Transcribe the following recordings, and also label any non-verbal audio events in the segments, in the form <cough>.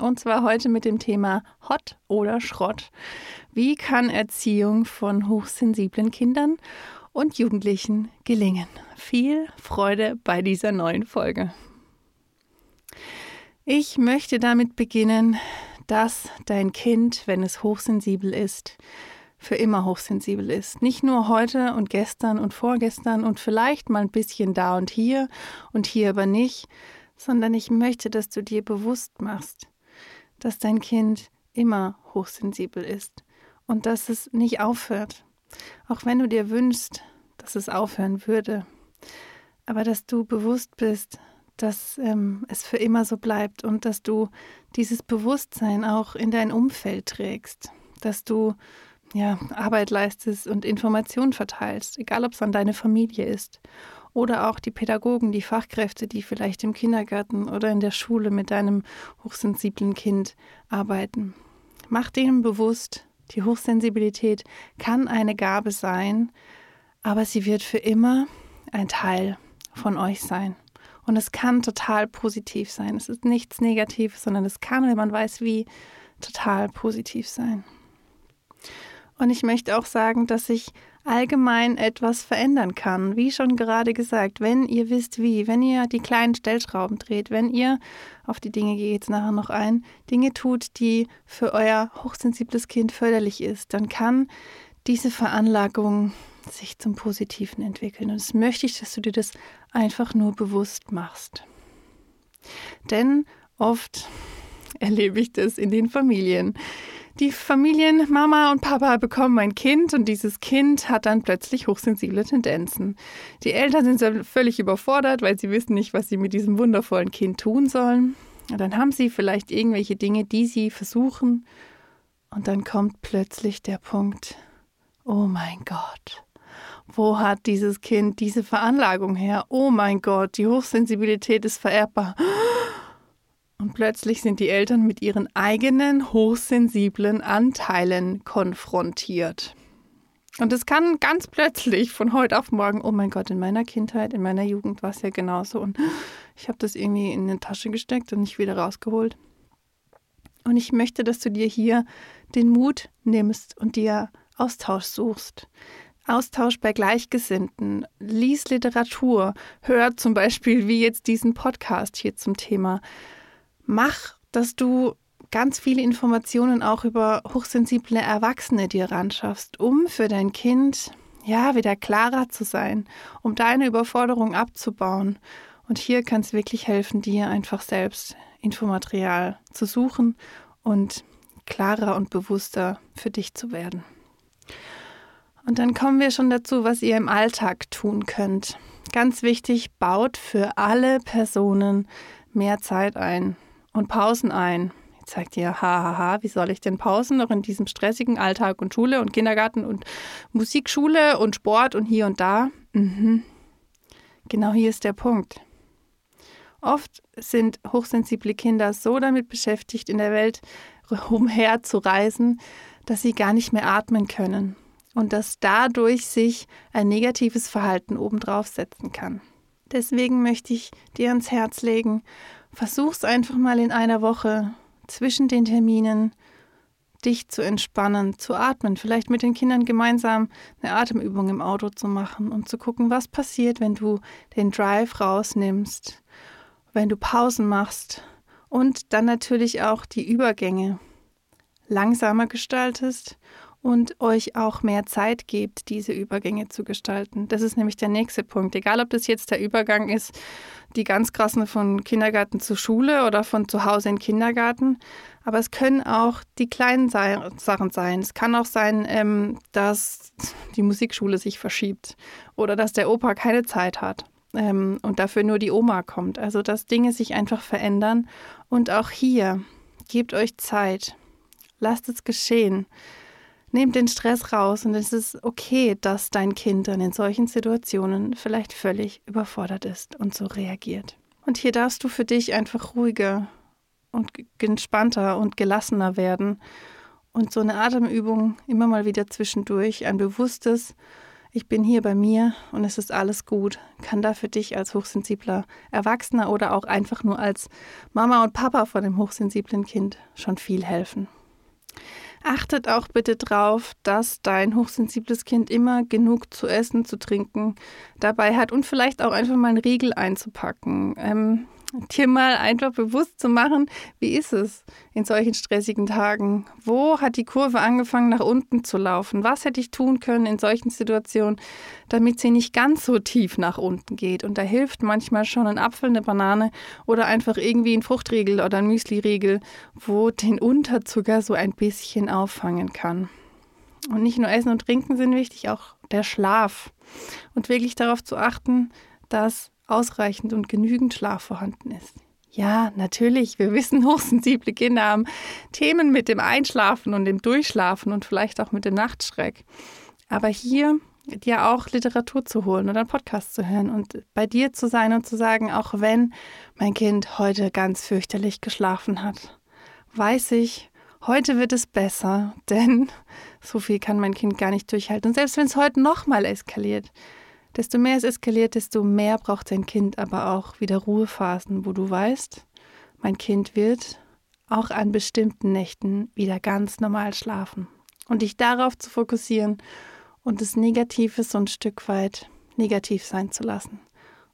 und zwar heute mit dem Thema Hot oder Schrott. Wie kann Erziehung von hochsensiblen Kindern und Jugendlichen gelingen? Viel Freude bei dieser neuen Folge. Ich möchte damit beginnen, dass dein Kind, wenn es hochsensibel ist, für immer hochsensibel ist. Nicht nur heute und gestern und vorgestern und vielleicht mal ein bisschen da und hier und hier aber nicht, sondern ich möchte, dass du dir bewusst machst, dass dein Kind immer hochsensibel ist und dass es nicht aufhört. Auch wenn du dir wünschst, dass es aufhören würde. Aber dass du bewusst bist, dass ähm, es für immer so bleibt und dass du dieses Bewusstsein auch in dein Umfeld trägst, dass du ja, Arbeit leistest und Informationen verteilst, egal ob es an deine Familie ist oder auch die Pädagogen, die Fachkräfte, die vielleicht im Kindergarten oder in der Schule mit deinem hochsensiblen Kind arbeiten. Mach denen bewusst, die Hochsensibilität kann eine Gabe sein, aber sie wird für immer ein Teil von euch sein. Und es kann total positiv sein. Es ist nichts Negatives, sondern es kann, wenn man weiß wie, total positiv sein. Und ich möchte auch sagen, dass ich allgemein etwas verändern kann. Wie schon gerade gesagt, wenn ihr wisst wie, wenn ihr die kleinen Stellschrauben dreht, wenn ihr, auf die Dinge ich jetzt nachher noch ein, Dinge tut, die für euer hochsensibles Kind förderlich ist, dann kann diese Veranlagung sich zum Positiven entwickeln. Und das möchte ich, dass du dir das einfach nur bewusst machst. Denn oft <laughs> erlebe ich das in den Familien die Familien Mama und Papa bekommen ein Kind und dieses Kind hat dann plötzlich hochsensible Tendenzen. Die Eltern sind völlig überfordert, weil sie wissen nicht, was sie mit diesem wundervollen Kind tun sollen. Und dann haben sie vielleicht irgendwelche Dinge, die sie versuchen. Und dann kommt plötzlich der Punkt, oh mein Gott, wo hat dieses Kind diese Veranlagung her? Oh mein Gott, die Hochsensibilität ist vererbbar. Und plötzlich sind die Eltern mit ihren eigenen hochsensiblen Anteilen konfrontiert. Und es kann ganz plötzlich von heute auf morgen, oh mein Gott, in meiner Kindheit, in meiner Jugend war es ja genauso. Und ich habe das irgendwie in eine Tasche gesteckt und nicht wieder rausgeholt. Und ich möchte, dass du dir hier den Mut nimmst und dir Austausch suchst. Austausch bei Gleichgesinnten, lies Literatur, hör zum Beispiel wie jetzt diesen Podcast hier zum Thema mach, dass du ganz viele Informationen auch über hochsensible Erwachsene dir ranschaffst, um für dein Kind ja wieder klarer zu sein, um deine Überforderung abzubauen. Und hier kann es wirklich helfen, dir einfach selbst Infomaterial zu suchen und klarer und bewusster für dich zu werden. Und dann kommen wir schon dazu, was ihr im Alltag tun könnt. Ganz wichtig, baut für alle Personen mehr Zeit ein und Pausen ein. Jetzt sagt ihr, hahaha, wie soll ich denn Pausen noch in diesem stressigen Alltag und Schule und Kindergarten und Musikschule und Sport und hier und da? Mhm. Genau hier ist der Punkt. Oft sind hochsensible Kinder so damit beschäftigt, in der Welt umher zu reisen, dass sie gar nicht mehr atmen können und dass dadurch sich ein negatives Verhalten obendrauf setzen kann. Deswegen möchte ich dir ans Herz legen, Versuch's einfach mal in einer Woche zwischen den Terminen dich zu entspannen, zu atmen, vielleicht mit den Kindern gemeinsam eine Atemübung im Auto zu machen und zu gucken, was passiert, wenn du den Drive rausnimmst, wenn du Pausen machst und dann natürlich auch die Übergänge langsamer gestaltest und euch auch mehr Zeit gebt, diese Übergänge zu gestalten. Das ist nämlich der nächste Punkt. Egal, ob das jetzt der Übergang ist, die ganz krassen von Kindergarten zu Schule oder von zu Hause in Kindergarten, aber es können auch die kleinen Sachen sein. Es kann auch sein, ähm, dass die Musikschule sich verschiebt oder dass der Opa keine Zeit hat ähm, und dafür nur die Oma kommt. Also, dass Dinge sich einfach verändern. Und auch hier, gebt euch Zeit. Lasst es geschehen. Nimm den Stress raus und es ist okay, dass dein Kind dann in solchen Situationen vielleicht völlig überfordert ist und so reagiert. Und hier darfst du für dich einfach ruhiger und entspannter und gelassener werden und so eine Atemübung immer mal wieder zwischendurch, ein bewusstes, ich bin hier bei mir und es ist alles gut, kann da für dich als hochsensibler Erwachsener oder auch einfach nur als Mama und Papa von dem hochsensiblen Kind schon viel helfen. Achtet auch bitte drauf, dass dein hochsensibles Kind immer genug zu essen, zu trinken dabei hat und vielleicht auch einfach mal einen Riegel einzupacken. Ähm, dir mal einfach bewusst zu machen, wie ist es in solchen stressigen Tagen? Wo hat die Kurve angefangen nach unten zu laufen? Was hätte ich tun können in solchen Situationen, damit sie nicht ganz so tief nach unten geht? Und da hilft manchmal schon ein Apfel, eine Banane oder einfach irgendwie ein Fruchtriegel oder ein Müsliriegel, wo den Unterzucker so ein bisschen auffangen kann. Und nicht nur Essen und Trinken sind wichtig, auch der Schlaf. Und wirklich darauf zu achten, dass ausreichend und genügend Schlaf vorhanden ist. Ja, natürlich, wir wissen, <laughs> hochsensible Kinder haben Themen mit dem Einschlafen und dem Durchschlafen und vielleicht auch mit dem Nachtschreck. Aber hier dir auch Literatur zu holen oder einen Podcast zu hören und bei dir zu sein und zu sagen, auch wenn mein Kind heute ganz fürchterlich geschlafen hat, weiß ich, heute wird es besser, <laughs> denn so viel kann mein Kind gar nicht durchhalten. Und selbst wenn es heute nochmal eskaliert, Desto mehr es eskaliert, desto mehr braucht dein Kind aber auch wieder Ruhephasen, wo du weißt, mein Kind wird auch an bestimmten Nächten wieder ganz normal schlafen. Und dich darauf zu fokussieren und das Negative so ein Stück weit negativ sein zu lassen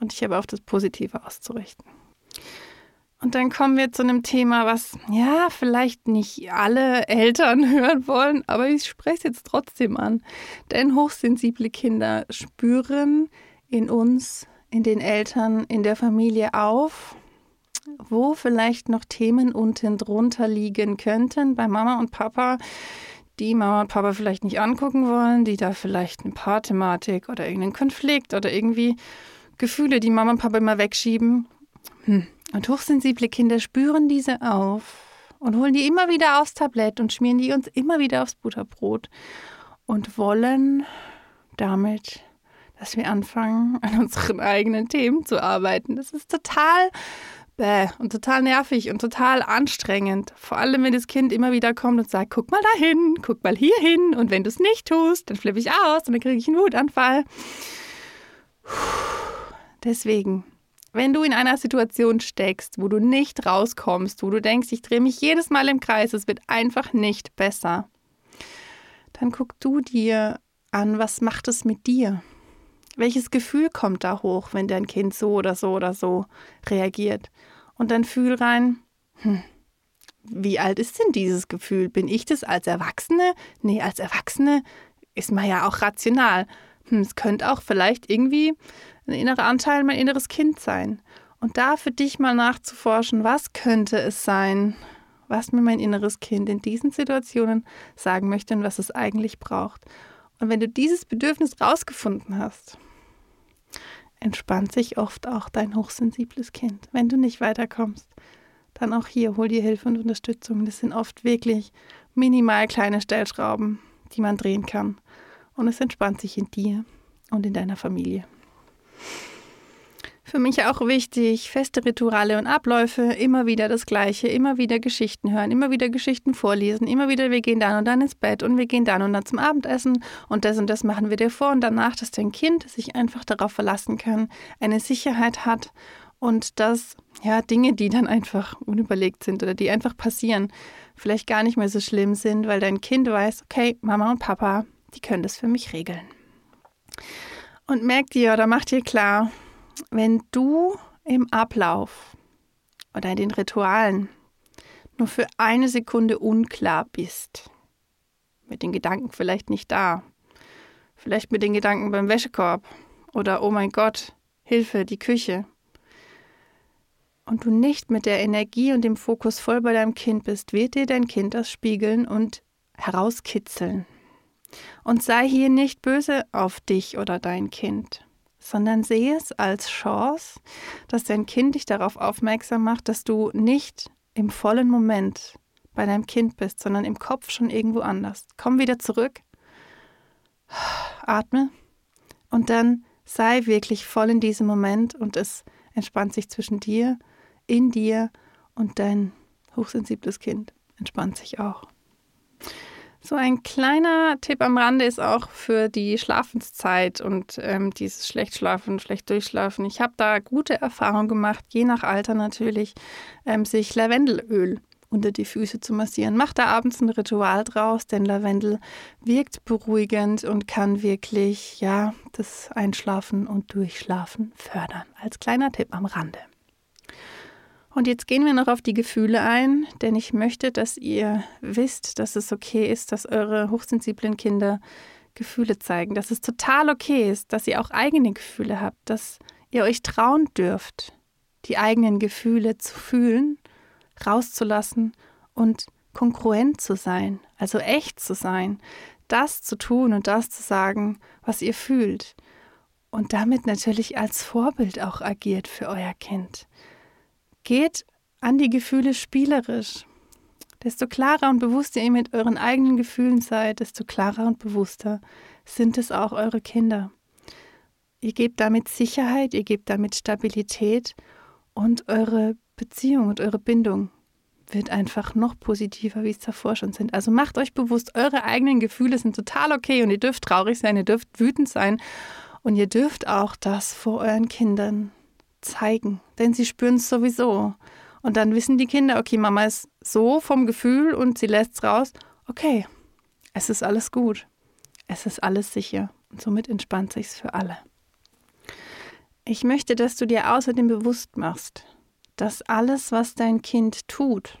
und dich aber auf das Positive auszurichten. Und dann kommen wir zu einem Thema, was ja vielleicht nicht alle Eltern <laughs> hören wollen, aber ich spreche es jetzt trotzdem an. Denn hochsensible Kinder spüren in uns, in den Eltern, in der Familie auf, wo vielleicht noch Themen unten drunter liegen könnten bei Mama und Papa, die Mama und Papa vielleicht nicht angucken wollen, die da vielleicht eine Paarthematik oder irgendeinen Konflikt oder irgendwie Gefühle, die Mama und Papa immer wegschieben. Hm und hochsensible Kinder spüren diese auf und holen die immer wieder aufs Tablett und schmieren die uns immer wieder aufs Butterbrot und wollen damit, dass wir anfangen, an unseren eigenen Themen zu arbeiten. Das ist total bäh und total nervig und total anstrengend. Vor allem, wenn das Kind immer wieder kommt und sagt, guck mal dahin, guck mal hier hin und wenn du es nicht tust, dann flippe ich aus und dann kriege ich einen Wutanfall. Deswegen wenn du in einer Situation steckst, wo du nicht rauskommst, wo du denkst, ich drehe mich jedes Mal im Kreis, es wird einfach nicht besser, dann guck du dir an, was macht es mit dir? Welches Gefühl kommt da hoch, wenn dein Kind so oder so oder so reagiert? Und dann fühl rein, hm, wie alt ist denn dieses Gefühl? Bin ich das als Erwachsene? Nee, als Erwachsene ist man ja auch rational. Hm, es könnte auch vielleicht irgendwie ein innerer Anteil mein inneres Kind sein. Und da für dich mal nachzuforschen, was könnte es sein, was mir mein inneres Kind in diesen Situationen sagen möchte und was es eigentlich braucht. Und wenn du dieses Bedürfnis rausgefunden hast, entspannt sich oft auch dein hochsensibles Kind. Wenn du nicht weiterkommst, dann auch hier hol dir Hilfe und Unterstützung. Das sind oft wirklich minimal kleine Stellschrauben, die man drehen kann. Und es entspannt sich in dir und in deiner Familie. Für mich auch wichtig, feste Rituale und Abläufe, immer wieder das Gleiche, immer wieder Geschichten hören, immer wieder Geschichten vorlesen, immer wieder, wir gehen dann und dann ins Bett und wir gehen dann und dann zum Abendessen und das und das machen wir dir vor und danach, dass dein Kind sich einfach darauf verlassen kann, eine Sicherheit hat und dass ja Dinge, die dann einfach unüberlegt sind oder die einfach passieren, vielleicht gar nicht mehr so schlimm sind, weil dein Kind weiß, okay, Mama und Papa, die können das für mich regeln. Und merk dir oder mach dir klar, wenn du im Ablauf oder in den Ritualen nur für eine Sekunde unklar bist, mit den Gedanken vielleicht nicht da, vielleicht mit den Gedanken beim Wäschekorb oder oh mein Gott, Hilfe, die Küche, und du nicht mit der Energie und dem Fokus voll bei deinem Kind bist, wird dir dein Kind das spiegeln und herauskitzeln. Und sei hier nicht böse auf dich oder dein Kind, sondern sehe es als Chance, dass dein Kind dich darauf aufmerksam macht, dass du nicht im vollen Moment bei deinem Kind bist, sondern im Kopf schon irgendwo anders. Komm wieder zurück, atme und dann sei wirklich voll in diesem Moment und es entspannt sich zwischen dir, in dir und dein hochsensibles Kind entspannt sich auch. So ein kleiner Tipp am Rande ist auch für die Schlafenszeit und ähm, dieses schlecht schlafen, schlecht durchschlafen. Ich habe da gute Erfahrungen gemacht, je nach Alter natürlich, ähm, sich Lavendelöl unter die Füße zu massieren. Mach da abends ein Ritual draus, denn Lavendel wirkt beruhigend und kann wirklich, ja, das Einschlafen und Durchschlafen fördern. Als kleiner Tipp am Rande. Und jetzt gehen wir noch auf die Gefühle ein, denn ich möchte, dass ihr wisst, dass es okay ist, dass eure hochsensiblen Kinder Gefühle zeigen, dass es total okay ist, dass ihr auch eigene Gefühle habt, dass ihr euch trauen dürft, die eigenen Gefühle zu fühlen rauszulassen und kongruent zu sein, also echt zu sein, das zu tun und das zu sagen, was ihr fühlt. Und damit natürlich als Vorbild auch agiert für euer Kind. Geht an die Gefühle spielerisch. Desto klarer und bewusster ihr mit euren eigenen Gefühlen seid, desto klarer und bewusster sind es auch eure Kinder. Ihr gebt damit Sicherheit, ihr gebt damit Stabilität und eure Beziehung und eure Bindung wird einfach noch positiver, wie es davor schon sind. Also macht euch bewusst, eure eigenen Gefühle sind total okay und ihr dürft traurig sein, ihr dürft wütend sein und ihr dürft auch das vor euren Kindern zeigen, denn sie spüren es sowieso. Und dann wissen die Kinder, okay, Mama ist so vom Gefühl und sie lässt es raus. Okay, es ist alles gut. Es ist alles sicher. Und somit entspannt sich's für alle. Ich möchte, dass du dir außerdem bewusst machst, dass alles, was dein Kind tut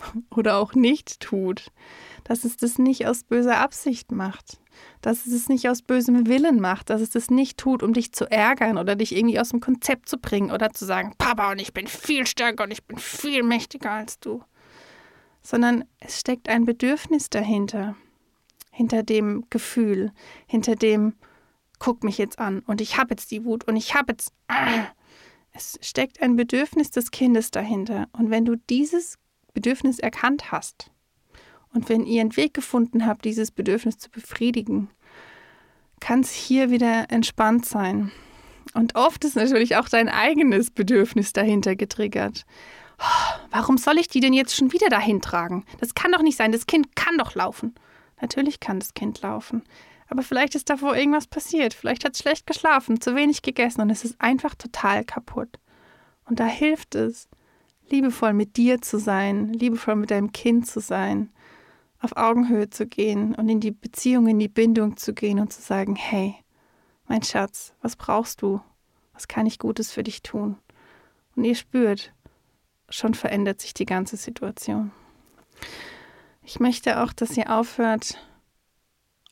<laughs> oder auch nicht tut, dass es das nicht aus böser Absicht macht, dass es es nicht aus bösem Willen macht, dass es das nicht tut, um dich zu ärgern oder dich irgendwie aus dem Konzept zu bringen oder zu sagen, Papa und ich bin viel stärker und ich bin viel mächtiger als du, sondern es steckt ein Bedürfnis dahinter, hinter dem Gefühl, hinter dem, guck mich jetzt an und ich habe jetzt die Wut und ich habe jetzt... Äh, es steckt ein Bedürfnis des Kindes dahinter. Und wenn du dieses Bedürfnis erkannt hast und wenn ihr einen Weg gefunden habt, dieses Bedürfnis zu befriedigen, kann es hier wieder entspannt sein. Und oft ist natürlich auch dein eigenes Bedürfnis dahinter getriggert. Warum soll ich die denn jetzt schon wieder dahin tragen? Das kann doch nicht sein. Das Kind kann doch laufen. Natürlich kann das Kind laufen. Aber vielleicht ist davor irgendwas passiert. Vielleicht hat es schlecht geschlafen, zu wenig gegessen und es ist einfach total kaputt. Und da hilft es, liebevoll mit dir zu sein, liebevoll mit deinem Kind zu sein, auf Augenhöhe zu gehen und in die Beziehung, in die Bindung zu gehen und zu sagen, hey, mein Schatz, was brauchst du? Was kann ich Gutes für dich tun? Und ihr spürt, schon verändert sich die ganze Situation. Ich möchte auch, dass ihr aufhört,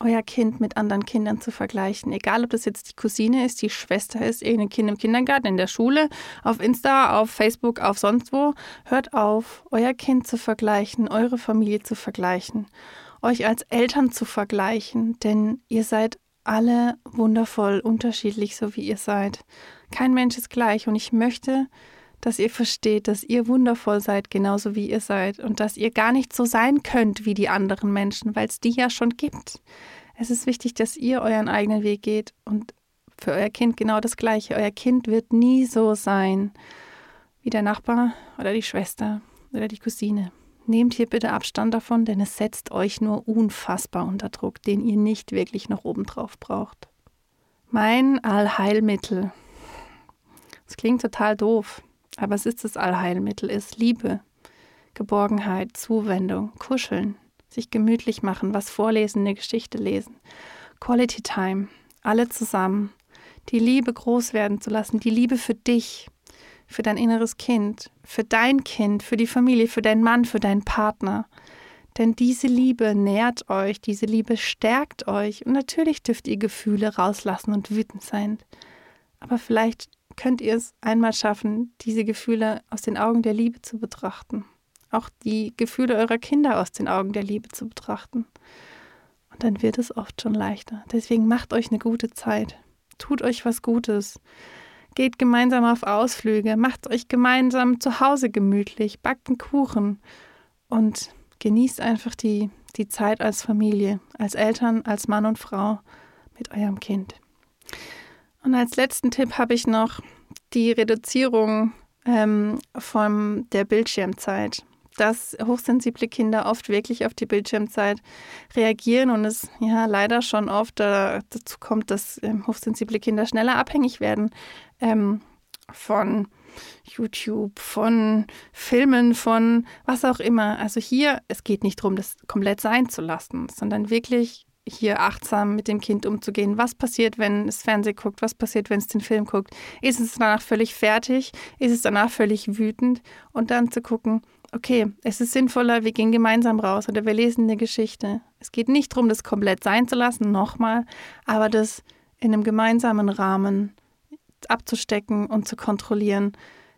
euer Kind mit anderen Kindern zu vergleichen. Egal, ob das jetzt die Cousine ist, die Schwester ist, irgendein Kind im Kindergarten, in der Schule, auf Insta, auf Facebook, auf sonst wo. Hört auf, euer Kind zu vergleichen, eure Familie zu vergleichen, euch als Eltern zu vergleichen, denn ihr seid alle wundervoll, unterschiedlich, so wie ihr seid. Kein Mensch ist gleich und ich möchte, dass ihr versteht, dass ihr wundervoll seid, genauso wie ihr seid und dass ihr gar nicht so sein könnt wie die anderen Menschen, weil es die ja schon gibt. Es ist wichtig, dass ihr euren eigenen Weg geht und für euer Kind genau das Gleiche. Euer Kind wird nie so sein wie der Nachbar oder die Schwester oder die Cousine. Nehmt hier bitte Abstand davon, denn es setzt euch nur unfassbar unter Druck, den ihr nicht wirklich noch obendrauf braucht. Mein Allheilmittel. Das klingt total doof. Aber es ist das Allheilmittel, ist Liebe, Geborgenheit, Zuwendung, Kuscheln, sich gemütlich machen, was vorlesen, eine Geschichte lesen, Quality Time, alle zusammen, die Liebe groß werden zu lassen, die Liebe für dich, für dein inneres Kind, für dein Kind, für die Familie, für deinen Mann, für deinen Partner. Denn diese Liebe nährt euch, diese Liebe stärkt euch und natürlich dürft ihr Gefühle rauslassen und wütend sein. Aber vielleicht könnt ihr es einmal schaffen, diese Gefühle aus den Augen der Liebe zu betrachten. Auch die Gefühle eurer Kinder aus den Augen der Liebe zu betrachten. Und dann wird es oft schon leichter. Deswegen macht euch eine gute Zeit. Tut euch was Gutes. Geht gemeinsam auf Ausflüge. Macht euch gemeinsam zu Hause gemütlich. Backt einen Kuchen. Und genießt einfach die, die Zeit als Familie, als Eltern, als Mann und Frau mit eurem Kind. Und als letzten Tipp habe ich noch die Reduzierung ähm, von der Bildschirmzeit. Dass hochsensible Kinder oft wirklich auf die Bildschirmzeit reagieren und es ja leider schon oft äh, dazu kommt, dass ähm, hochsensible Kinder schneller abhängig werden ähm, von YouTube, von Filmen, von was auch immer. Also hier, es geht nicht darum, das komplett sein zu lassen, sondern wirklich hier achtsam mit dem Kind umzugehen. Was passiert, wenn es Fernsehen guckt? Was passiert, wenn es den Film guckt? Ist es danach völlig fertig? Ist es danach völlig wütend? Und dann zu gucken, okay, es ist sinnvoller, wir gehen gemeinsam raus oder wir lesen eine Geschichte. Es geht nicht darum, das komplett sein zu lassen, nochmal, aber das in einem gemeinsamen Rahmen abzustecken und zu kontrollieren.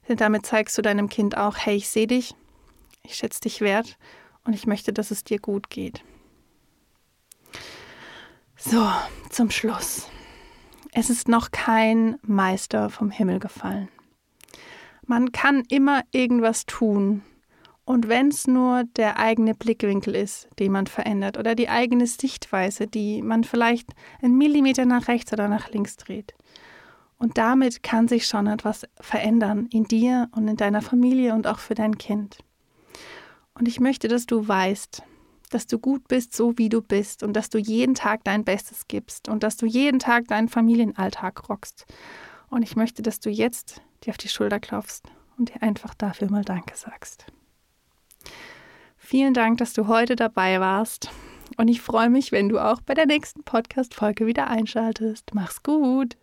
Denn damit zeigst du deinem Kind auch, hey, ich sehe dich, ich schätze dich wert und ich möchte, dass es dir gut geht. So, zum Schluss. Es ist noch kein Meister vom Himmel gefallen. Man kann immer irgendwas tun. Und wenn es nur der eigene Blickwinkel ist, den man verändert, oder die eigene Sichtweise, die man vielleicht einen Millimeter nach rechts oder nach links dreht. Und damit kann sich schon etwas verändern in dir und in deiner Familie und auch für dein Kind. Und ich möchte, dass du weißt, dass du gut bist, so wie du bist und dass du jeden Tag dein Bestes gibst und dass du jeden Tag deinen Familienalltag rockst. Und ich möchte, dass du jetzt dir auf die Schulter klopfst und dir einfach dafür mal Danke sagst. Vielen Dank, dass du heute dabei warst. Und ich freue mich, wenn du auch bei der nächsten Podcast-Folge wieder einschaltest. Mach's gut.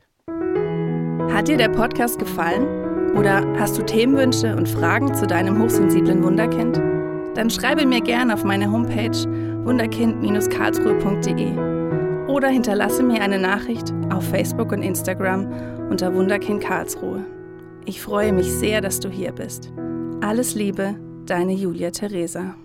Hat dir der Podcast gefallen? Oder hast du Themenwünsche und Fragen zu deinem hochsensiblen Wunderkind? Dann schreibe mir gerne auf meine Homepage wunderkind-karlsruhe.de oder hinterlasse mir eine Nachricht auf Facebook und Instagram unter Wunderkind Karlsruhe. Ich freue mich sehr, dass du hier bist. Alles Liebe, deine Julia Theresa.